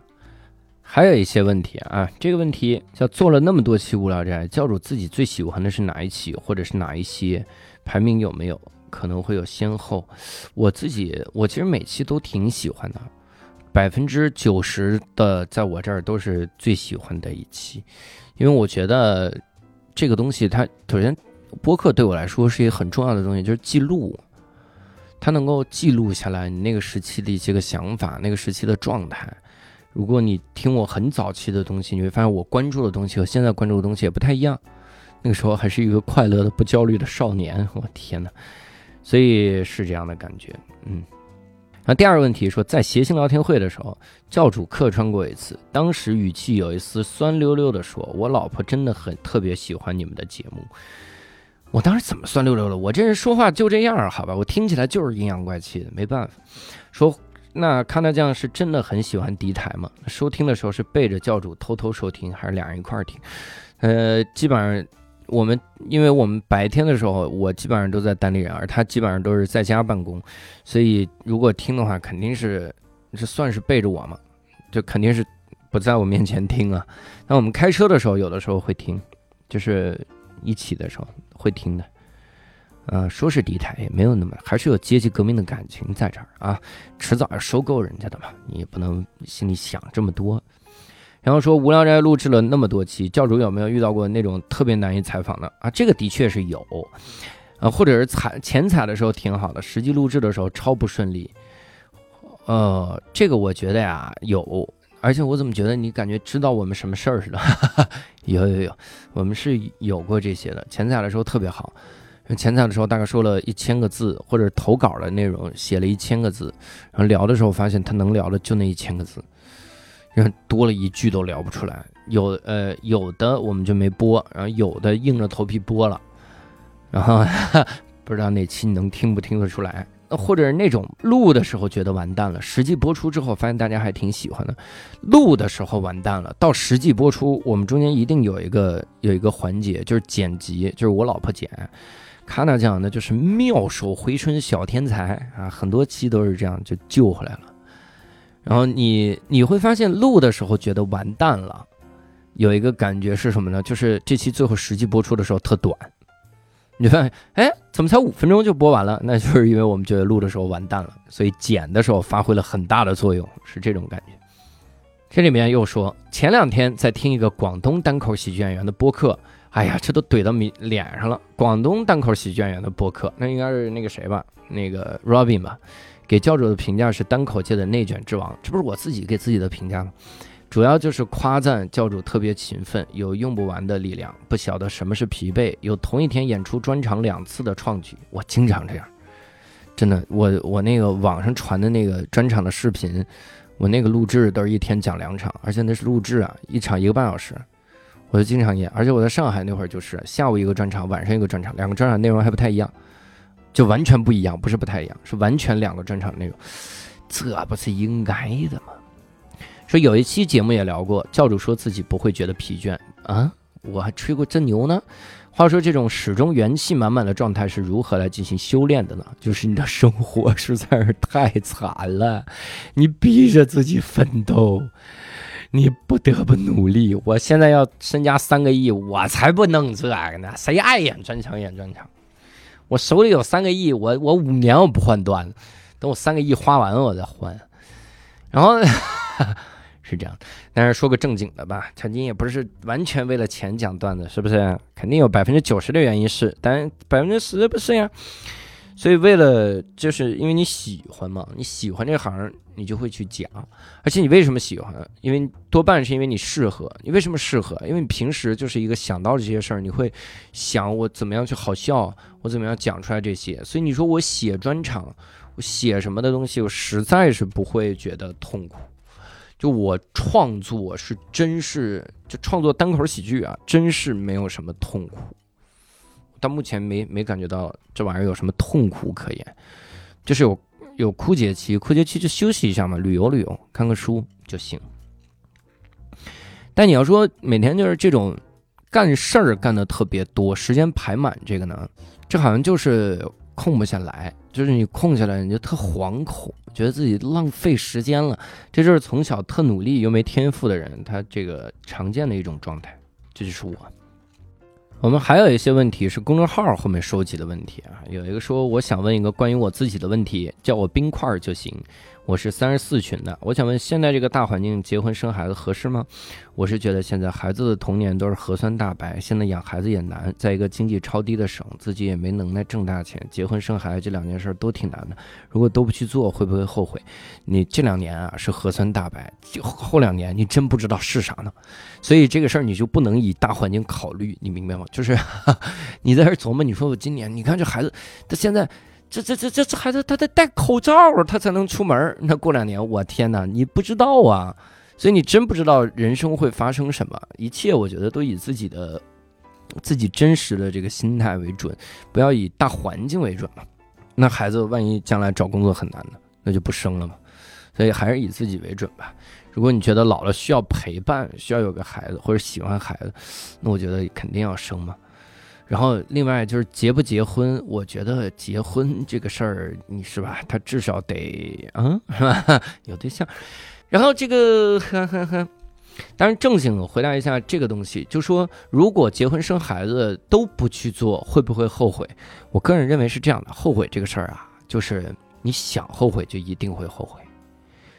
还有一些问题啊，这个问题叫做了那么多期无聊斋，教主自己最喜欢的是哪一期，或者是哪一些排名有没有可能会有先后？我自己我其实每期都挺喜欢的。百分之九十的在我这儿都是最喜欢的一期，因为我觉得这个东西它首先播客对我来说是一个很重要的东西，就是记录，它能够记录下来你那个时期的一些个想法，那个时期的状态。如果你听我很早期的东西，你会发现我关注的东西和现在关注的东西也不太一样。那个时候还是一个快乐的、不焦虑的少年，我天哪！所以是这样的感觉，嗯。那第二个问题说，在谐星聊天会的时候，教主客串过一次，当时语气有一丝酸溜溜的说：“我老婆真的很特别喜欢你们的节目。”我当时怎么酸溜溜的？我这人说话就这样，好吧？我听起来就是阴阳怪气的，没办法。说那康大酱是真的很喜欢敌台吗？收听的时候是背着教主偷偷收听，还是俩人一块儿听？呃，基本上。我们因为我们白天的时候，我基本上都在单立人，而他基本上都是在家办公，所以如果听的话，肯定是这算是背着我嘛，就肯定是不在我面前听啊。那我们开车的时候，有的时候会听，就是一起的时候会听的。呃，说是敌台，也没有那么，还是有阶级革命的感情在这儿啊，迟早要收购人家的嘛，你也不能心里想这么多。然后说无聊斋录制了那么多期，教主有没有遇到过那种特别难以采访的啊？这个的确是有，啊，或者是采前采的时候挺好的，实际录制的时候超不顺利。呃，这个我觉得呀有，而且我怎么觉得你感觉知道我们什么事儿似的？有有有，我们是有过这些的。前采的时候特别好，前采的时候大概说了一千个字，或者投稿的内容写了一千个字，然后聊的时候发现他能聊的就那一千个字。然后多了一句都聊不出来，有呃有的我们就没播，然后有的硬着头皮播了，然后 不知道那期你能听不听得出来，或者是那种录的时候觉得完蛋了，实际播出之后发现大家还挺喜欢的，录的时候完蛋了，到实际播出我们中间一定有一个有一个环节就是剪辑，就是我老婆剪，卡娜讲的就是妙手回春小天才啊，很多期都是这样就救回来了。然后你你会发现录的时候觉得完蛋了，有一个感觉是什么呢？就是这期最后实际播出的时候特短，你发现哎，怎么才五分钟就播完了？那就是因为我们觉得录的时候完蛋了，所以剪的时候发挥了很大的作用，是这种感觉。这里面又说，前两天在听一个广东单口喜剧演员的播客，哎呀，这都怼到脸上了。广东单口喜剧演员的播客，那应该是那个谁吧？那个 Robin 吧？给教主的评价是单口界的内卷之王，这不是我自己给自己的评价吗？主要就是夸赞教主特别勤奋，有用不完的力量，不晓得什么是疲惫，有同一天演出专场两次的创举。我经常这样，真的，我我那个网上传的那个专场的视频，我那个录制都是一天讲两场，而且那是录制啊，一场一个半小时，我就经常演，而且我在上海那会儿就是下午一个专场，晚上一个专场，两个专场内容还不太一样，就完全不一样，不是不太一样，是完全两个专场内容，这不是应该的吗？说有一期节目也聊过，教主说自己不会觉得疲倦啊，我还吹过这牛呢。话说，这种始终元气满满的状态是如何来进行修炼的呢？就是你的生活实在是太惨了，你逼着自己奋斗，你不得不努力。我现在要身家三个亿，我才不弄这个呢！谁爱演专场演专场？我手里有三个亿，我我五年我不换段子，等我三个亿花完了我再换。然后。是这样，但是说个正经的吧，曾经也不是完全为了钱讲段子，是不是？肯定有百分之九十的原因是，但百分之十不是呀。所以为了就是因为你喜欢嘛，你喜欢这行，你就会去讲。而且你为什么喜欢？因为多半是因为你适合。你为什么适合？因为你平时就是一个想到这些事儿，你会想我怎么样去好笑，我怎么样讲出来这些。所以你说我写专场，我写什么的东西，我实在是不会觉得痛苦。就我创作是真是就创作单口喜剧啊，真是没有什么痛苦，到目前没没感觉到这玩意儿有什么痛苦可言，就是有有枯竭期，枯竭期就休息一下嘛，旅游旅游，看个书就行。但你要说每天就是这种干事儿干的特别多，时间排满这个呢，这好像就是空不下来。就是你空下来，你就特惶恐，觉得自己浪费时间了。这就是从小特努力又没天赋的人，他这个常见的一种状态。这就是我。我们还有一些问题是公众号后面收集的问题啊。有一个说，我想问一个关于我自己的问题，叫我冰块就行。我是三十四群的，我想问，现在这个大环境结婚生孩子合适吗？我是觉得现在孩子的童年都是核酸大白，现在养孩子也难，在一个经济超低的省，自己也没能耐挣大钱，结婚生孩子这两件事都挺难的。如果都不去做，会不会后悔？你这两年啊是核酸大白，后两年你真不知道是啥呢。所以这个事儿你就不能以大环境考虑，你明白吗？就是 你在这琢磨，你说我今年，你看这孩子，他现在。这这这这这孩子他得戴口罩，他才能出门。那过两年，我天哪，你不知道啊！所以你真不知道人生会发生什么。一切我觉得都以自己的自己真实的这个心态为准，不要以大环境为准嘛。那孩子万一将来找工作很难的，那就不生了嘛。所以还是以自己为准吧。如果你觉得老了需要陪伴，需要有个孩子或者喜欢孩子，那我觉得肯定要生嘛。然后，另外就是结不结婚，我觉得结婚这个事儿，你是吧？他至少得啊，是吧？有对象。然后这个，呵呵呵。当然，正经回答一下这个东西，就说如果结婚生孩子都不去做，会不会后悔？我个人认为是这样的，后悔这个事儿啊，就是你想后悔就一定会后悔。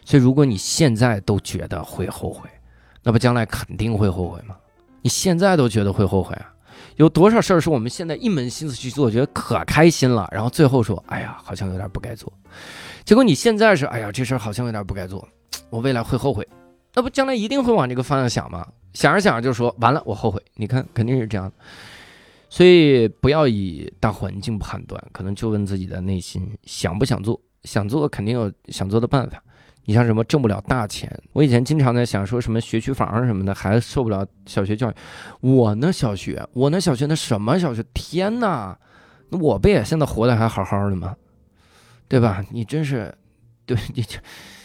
所以，如果你现在都觉得会后悔，那不将来肯定会后悔吗？你现在都觉得会后悔啊？有多少事儿是我们现在一门心思去做，觉得可开心了，然后最后说：“哎呀，好像有点不该做。”结果你现在是：“哎呀，这事儿好像有点不该做，我未来会后悔。”那不将来一定会往这个方向想吗？想着想着就说：“完了，我后悔。”你看，肯定是这样。所以不要以大环境判断，可能就问自己的内心想不想做，想做肯定有想做的办法。你像什么挣不了大钱？我以前经常在想，说什么学区房什么的，孩子受不了小学教育。我那小学，我那小学那什么小学？天哪，那我不也现在活得还好好的吗？对吧？你真是，对你，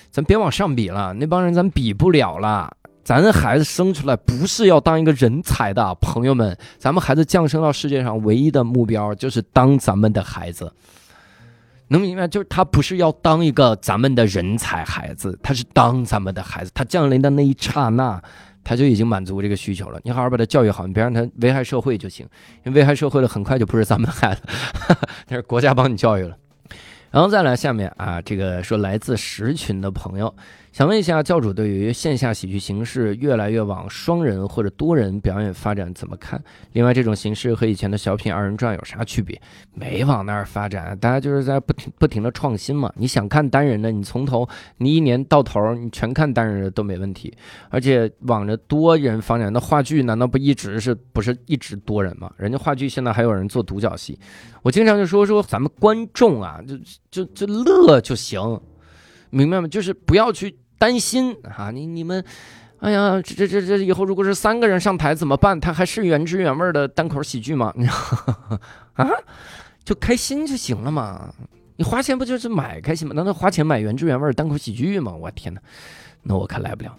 咱别往上比了，那帮人咱比不了了。咱孩子生出来不是要当一个人才的，朋友们，咱们孩子降生到世界上唯一的目标就是当咱们的孩子。能明白，就是他不是要当一个咱们的人才孩子，他是当咱们的孩子。他降临的那一刹那，他就已经满足这个需求了。你好好把他教育好，你别让他危害社会就行。因为危害社会了，很快就不是咱们的孩子，那是国家帮你教育了。然后再来下面啊，这个说来自十群的朋友。想问一下教主，对于线下喜剧形式越来越往双人或者多人表演发展怎么看？另外，这种形式和以前的小品二人转有啥区别？没往那儿发展，大家就是在不停不停的创新嘛。你想看单人的，你从头你一年到头你全看单人的都没问题。而且往着多人发展，那话剧难道不一直是不是一直多人吗？人家话剧现在还有人做独角戏。我经常就说说咱们观众啊，就就就乐就行，明白吗？就是不要去。担心啊，你你们哎呀，这这这这以后如果是三个人上台怎么办？他还是原汁原味的单口喜剧吗？啊，就开心就行了嘛。你花钱不就是买开心吗？难道花钱买原汁原味单口喜剧吗？我天哪，那我可来不了。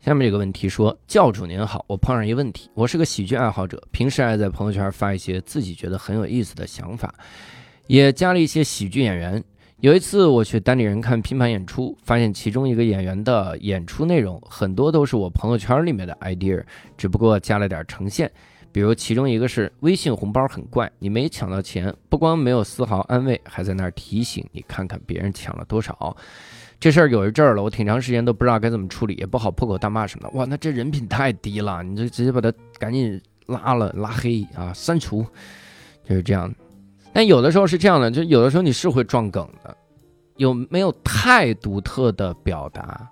下面这个问题说，教主您好，我碰上一问题，我是个喜剧爱好者，平时爱在朋友圈发一些自己觉得很有意思的想法，也加了一些喜剧演员。有一次我去单立人看拼盘演出，发现其中一个演员的演出内容很多都是我朋友圈里面的 idea，只不过加了点呈现。比如其中一个是微信红包很怪，你没抢到钱，不光没有丝毫安慰，还在那儿提醒你看看别人抢了多少。这事儿有一阵儿了，我挺长时间都不知道该怎么处理，也不好破口大骂什么的。哇，那这人品太低了，你就直接把他赶紧拉了、拉黑啊、删除，就是这样。但有的时候是这样的，就有的时候你是会撞梗的，有没有太独特的表达？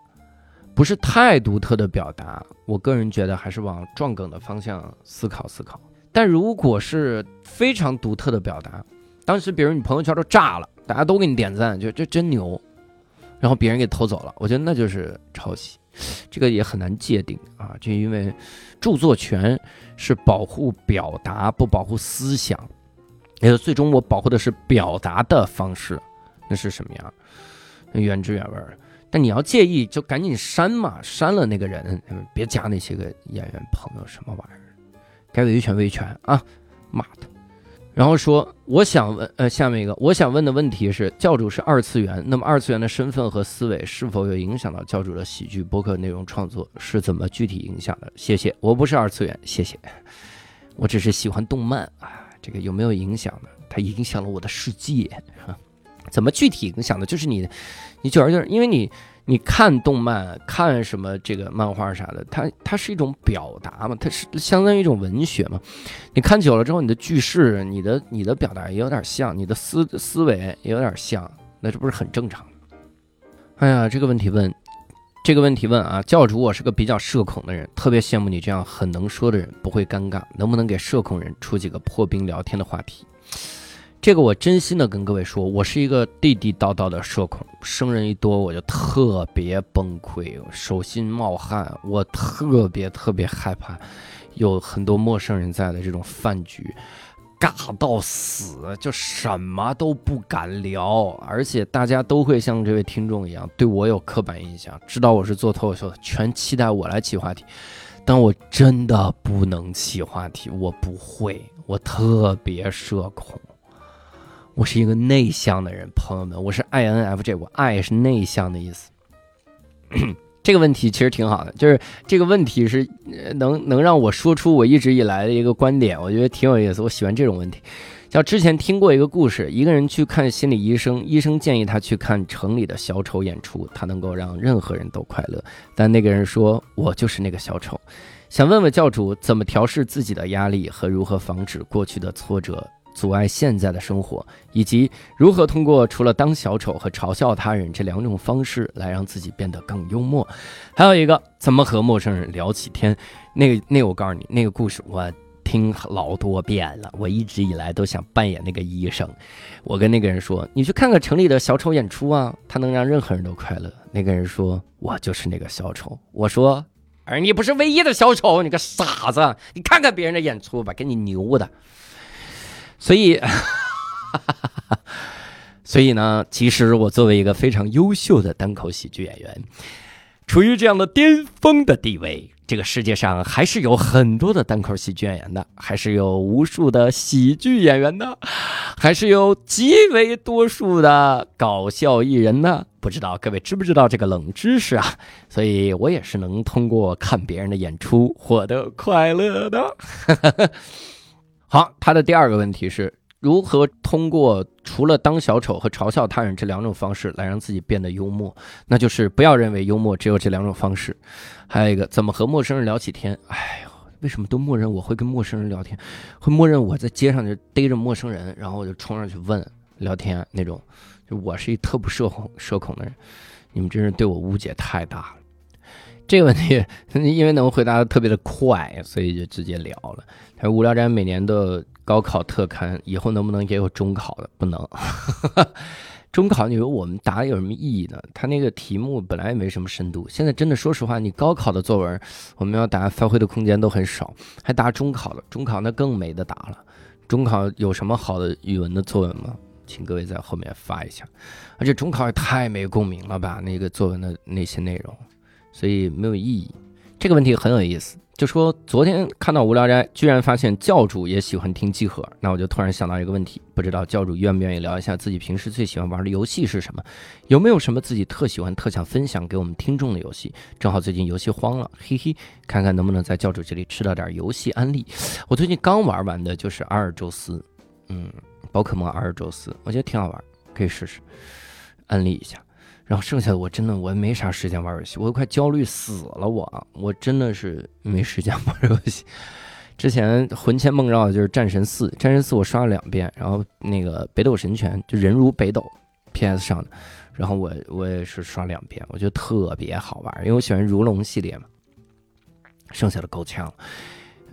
不是太独特的表达，我个人觉得还是往撞梗的方向思考思考。但如果是非常独特的表达，当时比如你朋友圈都炸了，大家都给你点赞，就这真牛。然后别人给偷走了，我觉得那就是抄袭，这个也很难界定啊。就因为著作权是保护表达，不保护思想，也就最终我保护的是表达的方式，那是什么样？原汁原味。但你要介意，就赶紧删嘛，删了那个人，别加那些个演员朋友什么玩意儿，该维权维权啊，骂他！然后说，我想问，呃，下面一个，我想问的问题是，教主是二次元，那么二次元的身份和思维是否有影响到教主的喜剧播客内容创作？是怎么具体影响的？谢谢，我不是二次元，谢谢，我只是喜欢动漫啊，这个有没有影响呢？它影响了我的世界啊？怎么具体影响的？就是你，你久而久之，因为你。你看动漫，看什么这个漫画啥的，它它是一种表达嘛，它是相当于一种文学嘛。你看久了之后，你的句式、你的你的表达也有点像，你的思思维也有点像，那这不是很正常哎呀，这个问题问，这个问题问啊，教主，我是个比较社恐的人，特别羡慕你这样很能说的人，不会尴尬，能不能给社恐人出几个破冰聊天的话题？这个我真心的跟各位说，我是一个地地道道的社恐，生人一多我就特别崩溃，手心冒汗，我特别特别害怕有很多陌生人在的这种饭局，尬到死，就什么都不敢聊，而且大家都会像这位听众一样对我有刻板印象，知道我是做脱口秀的，全期待我来起话题，但我真的不能起话题，我不会，我特别社恐。我是一个内向的人，朋友们，我是 I N F J，我爱是内向的意思。这个问题其实挺好的，就是这个问题是能能让我说出我一直以来的一个观点，我觉得挺有意思。我喜欢这种问题。像之前听过一个故事，一个人去看心理医生，医生建议他去看城里的小丑演出，他能够让任何人都快乐。但那个人说：“我就是那个小丑。”想问问教主，怎么调试自己的压力和如何防止过去的挫折？阻碍现在的生活，以及如何通过除了当小丑和嘲笑他人这两种方式来让自己变得更幽默。还有一个，怎么和陌生人聊起天？那个，那我告诉你，那个故事我听老多遍了。我一直以来都想扮演那个医生。我跟那个人说：“你去看看城里的小丑演出啊，他能让任何人都快乐。”那个人说：“我就是那个小丑。”我说：“而你不是唯一的小丑，你个傻子！你看看别人的演出吧，给你牛的。”所以，所以呢，其实我作为一个非常优秀的单口喜剧演员，处于这样的巅峰的地位。这个世界上还是有很多的单口喜剧演员的，还是有无数的喜剧演员的，还是有极为多数的搞笑艺人呢。不知道各位知不知道这个冷知识啊？所以我也是能通过看别人的演出获得快乐的。好，他的第二个问题是如何通过除了当小丑和嘲笑他人这两种方式来让自己变得幽默？那就是不要认为幽默只有这两种方式。还有一个，怎么和陌生人聊起天？哎呦，为什么都默认我会跟陌生人聊天？会默认我在街上就逮着陌生人，然后我就冲上去问聊天那种？就我是一特不社恐社恐的人，你们真是对我误解太大了。这个问题，因为能回答的特别的快，所以就直接聊了。他说：“无聊斋每年的高考特刊，以后能不能也有中考的？不能。中考你说我们答有什么意义呢？他那个题目本来也没什么深度，现在真的说实话，你高考的作文我们要答发挥的空间都很少，还答中考的，中考那更没得答了。中考有什么好的语文的作文吗？请各位在后面发一下。而且中考也太没共鸣了吧，那个作文的那些内容，所以没有意义。这个问题很有意思。就说昨天看到无聊斋，居然发现教主也喜欢听集合，那我就突然想到一个问题，不知道教主愿不愿意聊一下自己平时最喜欢玩的游戏是什么？有没有什么自己特喜欢、特想分享给我们听众的游戏？正好最近游戏荒了，嘿嘿，看看能不能在教主这里吃到点游戏安利。我最近刚玩完的就是阿尔宙斯，嗯，宝可梦阿尔宙斯，我觉得挺好玩，可以试试，安利一下。然后剩下的我真的我没啥时间玩游戏，我都快焦虑死了。我我真的是没时间 玩游戏。之前魂牵梦绕的就是战神四，战神四我刷了两遍，然后那个北斗神拳就人如北斗，PS 上的，然后我我也是刷两遍，我觉得特别好玩，因为我喜欢如龙系列嘛。剩下的够呛，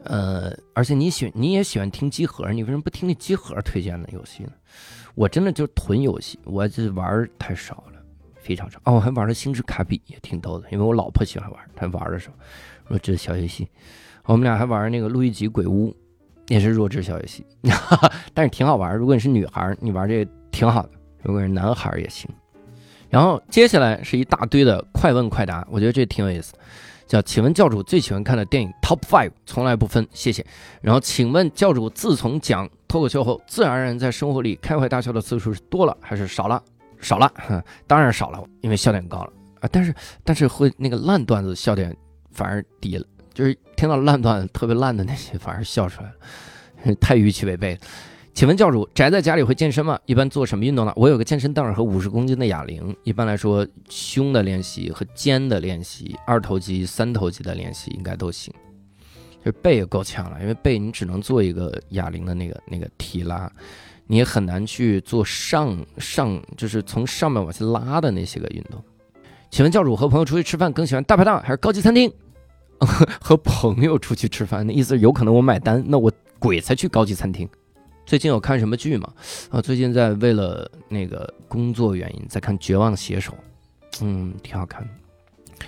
呃，而且你喜你也喜欢听机核，你为什么不听那机核推荐的游戏呢？我真的就囤游戏，我这玩太少了。非常长哦，我还玩了星之卡比，也挺逗的。因为我老婆喜欢玩，她玩的时候，弱智小游戏。我们俩还玩那个路易吉鬼屋，也是弱智小游戏，但是挺好玩。如果你是女孩，你玩这个挺好的；如果是男孩也行。然后接下来是一大堆的快问快答，我觉得这挺有意思。叫请问教主最喜欢看的电影 Top Five，从来不分，谢谢。然后请问教主自从讲脱口秀后，自然而然在生活里开怀大笑的次数是多了还是少了？少了，当然少了，因为笑点高了啊。但是，但是会那个烂段子笑点反而低了，就是听到烂段子特别烂的那些反而笑出来了，太预期违背。请问教主宅在家里会健身吗？一般做什么运动呢？我有个健身凳和五十公斤的哑铃。一般来说，胸的练习和肩的练习，二头肌、三头肌的练习应该都行。就是背也够呛了，因为背你只能做一个哑铃的那个那个提拉。你也很难去做上上，就是从上面往下拉的那些个运动。请问教主和朋友出去吃饭更喜欢大排档还是高级餐厅？和朋友出去吃饭，那意思有可能我买单，那我鬼才去高级餐厅。最近有看什么剧吗？啊，最近在为了那个工作原因在看《绝望写手》，嗯，挺好看的。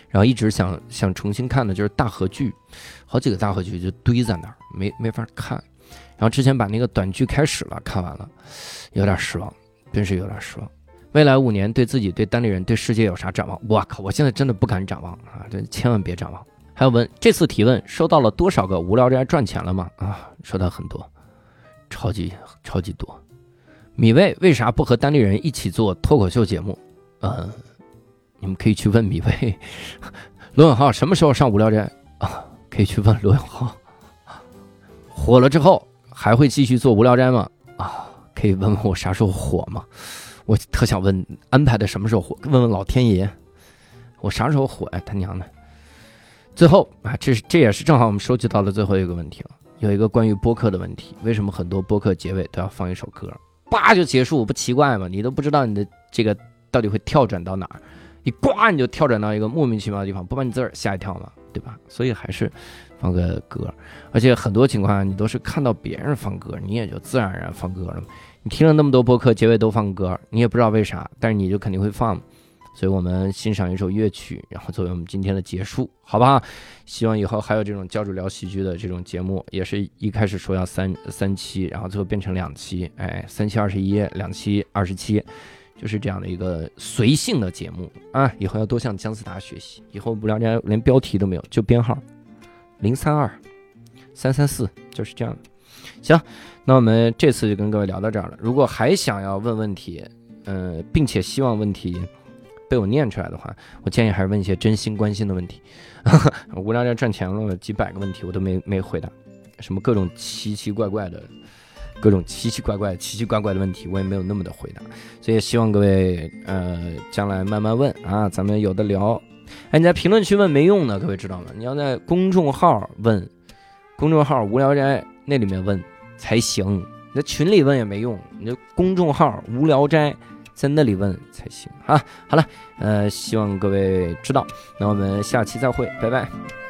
然后一直想想重新看的就是大河剧，好几个大河剧就堆在那儿，没没法看。然后之前把那个短剧开始了，看完了，有点失望，真是有点失望。未来五年对自己、对单立人、对世界有啥展望？我靠，我现在真的不敢展望啊！这千万别展望。还有问这次提问收到了多少个无聊斋赚钱了吗？啊，收到很多，超级超级多。米未为啥不和单立人一起做脱口秀节目？嗯，你们可以去问米未。罗永浩什么时候上无聊斋啊？可以去问罗永浩。火了之后。还会继续做无聊斋吗？啊，可以问问我啥时候火吗？我特想问安排的什么时候火？问问老天爷，我啥时候火呀？他娘的！最后啊，这是这也是正好我们收集到的最后一个问题了。有一个关于播客的问题：为什么很多播客结尾都要放一首歌？叭就结束，不奇怪吗？你都不知道你的这个到底会跳转到哪儿，你呱你就跳转到一个莫名其妙的地方，不把你自个儿吓一跳吗？对吧？所以还是。放个歌，而且很多情况下你都是看到别人放歌，你也就自然而然放歌了。你听了那么多播客，结尾都放歌，你也不知道为啥，但是你就肯定会放。所以我们欣赏一首乐曲，然后作为我们今天的结束，好不好？希望以后还有这种教主聊喜剧的这种节目，也是一开始说要三三期，然后最后变成两期，哎，三期二十一，两期二十七，就是这样的一个随性的节目啊！以后要多向姜思达学习，以后无聊斋连标题都没有，就编号。零三二三三四就是这样的，行，那我们这次就跟各位聊到这儿了。如果还想要问问题，呃，并且希望问题被我念出来的话，我建议还是问一些真心关心的问题。无聊斋赚钱了几百个问题我都没没回答，什么各种奇奇怪怪的、各种奇奇怪怪、奇奇怪怪的问题，我也没有那么的回答。所以希望各位呃将来慢慢问啊，咱们有的聊。哎，你在评论区问没用的，各位知道吗？你要在公众号问，公众号无聊斋那里面问才行。你在群里问也没用，你就公众号无聊斋在那里问才行啊。好了，呃，希望各位知道，那我们下期再会，拜拜。